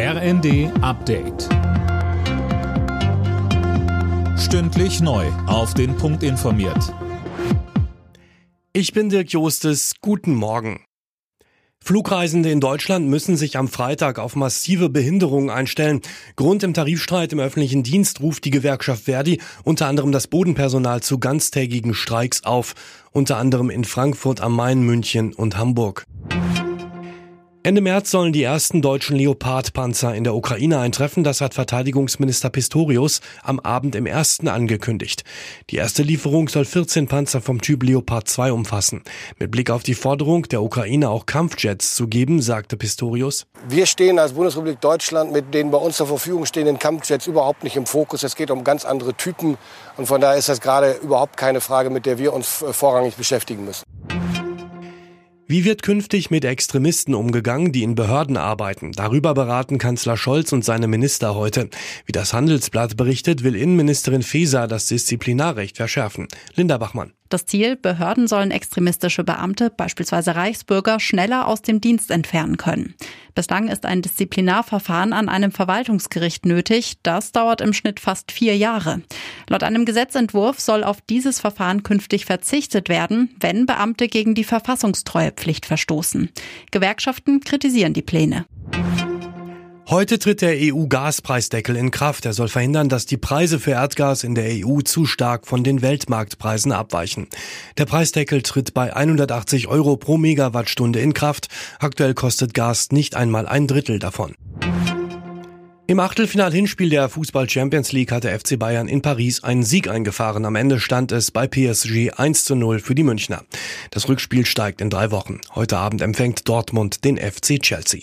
RND Update. Stündlich neu. Auf den Punkt informiert. Ich bin Dirk Jostes. Guten Morgen. Flugreisende in Deutschland müssen sich am Freitag auf massive Behinderungen einstellen. Grund im Tarifstreit im öffentlichen Dienst ruft die Gewerkschaft Verdi unter anderem das Bodenpersonal zu ganztägigen Streiks auf, unter anderem in Frankfurt am Main, München und Hamburg. Ende März sollen die ersten deutschen Leopard-Panzer in der Ukraine eintreffen. Das hat Verteidigungsminister Pistorius am Abend im ersten angekündigt. Die erste Lieferung soll 14 Panzer vom Typ Leopard 2 umfassen. Mit Blick auf die Forderung der Ukraine auch Kampfjets zu geben, sagte Pistorius. Wir stehen als Bundesrepublik Deutschland mit den bei uns zur Verfügung stehenden Kampfjets überhaupt nicht im Fokus. Es geht um ganz andere Typen. Und von daher ist das gerade überhaupt keine Frage, mit der wir uns vorrangig beschäftigen müssen. Wie wird künftig mit Extremisten umgegangen, die in Behörden arbeiten? Darüber beraten Kanzler Scholz und seine Minister heute. Wie das Handelsblatt berichtet, will Innenministerin Faeser das Disziplinarrecht verschärfen. Linda Bachmann. Das Ziel, Behörden sollen extremistische Beamte, beispielsweise Reichsbürger, schneller aus dem Dienst entfernen können. Bislang ist ein Disziplinarverfahren an einem Verwaltungsgericht nötig. Das dauert im Schnitt fast vier Jahre. Laut einem Gesetzentwurf soll auf dieses Verfahren künftig verzichtet werden, wenn Beamte gegen die Verfassungstreuepflicht verstoßen. Gewerkschaften kritisieren die Pläne. Heute tritt der EU-Gaspreisdeckel in Kraft. Er soll verhindern, dass die Preise für Erdgas in der EU zu stark von den Weltmarktpreisen abweichen. Der Preisdeckel tritt bei 180 Euro pro Megawattstunde in Kraft. Aktuell kostet Gas nicht einmal ein Drittel davon. Im Achtelfinal-Hinspiel der Fußball Champions League hatte FC Bayern in Paris einen Sieg eingefahren. Am Ende stand es bei PSG 1 zu 0 für die Münchner. Das Rückspiel steigt in drei Wochen. Heute Abend empfängt Dortmund den FC Chelsea.